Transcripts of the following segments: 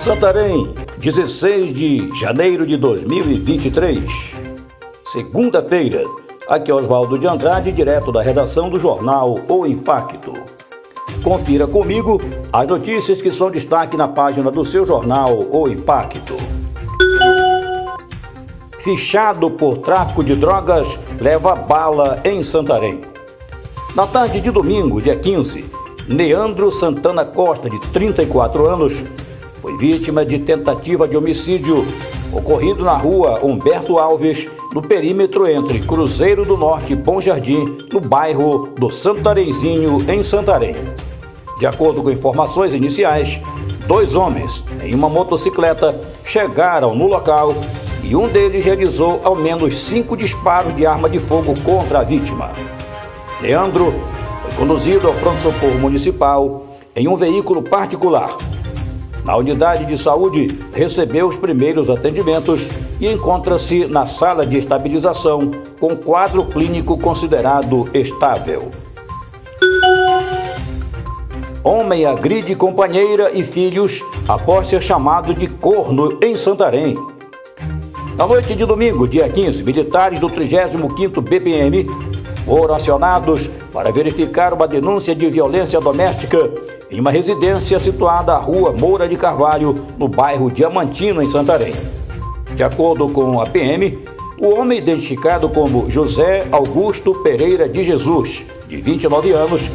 Santarém, 16 de janeiro de 2023. Segunda-feira. Aqui é Oswaldo de Andrade, direto da redação do jornal O Impacto. Confira comigo as notícias que são destaque na página do seu jornal O Impacto. Fichado por tráfico de drogas leva bala em Santarém. Na tarde de domingo, dia 15, Leandro Santana Costa, de 34 anos, foi vítima de tentativa de homicídio ocorrido na rua Humberto Alves, no perímetro entre Cruzeiro do Norte e Bom Jardim, no bairro do Santarenzinho, em Santarém. De acordo com informações iniciais, dois homens em uma motocicleta chegaram no local e um deles realizou ao menos cinco disparos de arma de fogo contra a vítima. Leandro foi conduzido ao pronto-socorro municipal em um veículo particular na unidade de saúde, recebeu os primeiros atendimentos e encontra-se na sala de estabilização com quadro clínico considerado estável. Homem agride companheira e filhos após ser chamado de corno em Santarém. Na noite de domingo, dia 15, militares do 35º BPM foram acionados para verificar uma denúncia de violência doméstica em uma residência situada à rua Moura de Carvalho, no bairro Diamantino, em Santarém. De acordo com a PM, o homem identificado como José Augusto Pereira de Jesus, de 29 anos,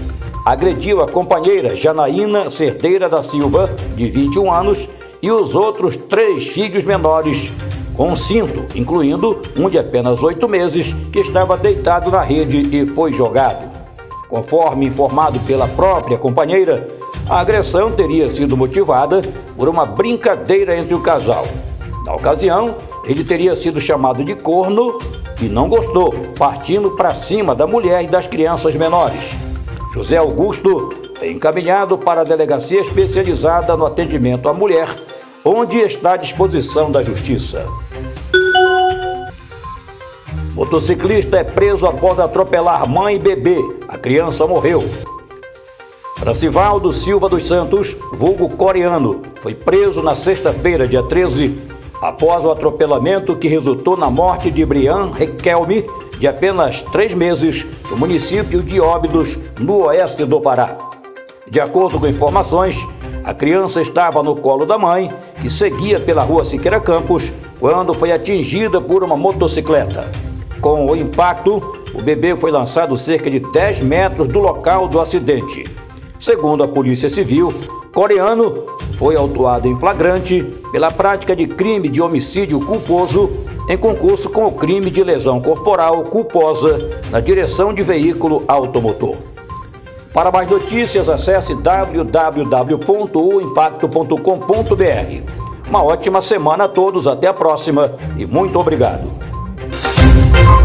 agrediu a companheira Janaína Cerdeira da Silva, de 21 anos, e os outros três filhos menores com um cinto, incluindo um de apenas oito meses, que estava deitado na rede e foi jogado. Conforme informado pela própria companheira, a agressão teria sido motivada por uma brincadeira entre o casal. Na ocasião, ele teria sido chamado de corno e não gostou, partindo para cima da mulher e das crianças menores. José Augusto é encaminhado para a delegacia especializada no atendimento à mulher, onde está à disposição da justiça. Motociclista é preso após atropelar mãe e bebê. A criança morreu. Francivaldo Silva dos Santos, vulgo coreano, foi preso na sexta-feira, dia 13, após o atropelamento que resultou na morte de Brian Requelme, de apenas três meses, no município de Óbidos, no oeste do Pará. De acordo com informações, a criança estava no colo da mãe, que seguia pela rua Siqueira Campos, quando foi atingida por uma motocicleta. Com o impacto, o bebê foi lançado cerca de 10 metros do local do acidente. Segundo a Polícia Civil, coreano foi autuado em flagrante pela prática de crime de homicídio culposo em concurso com o crime de lesão corporal culposa na direção de veículo automotor. Para mais notícias, acesse www.oimpacto.com.br. Uma ótima semana a todos, até a próxima e muito obrigado.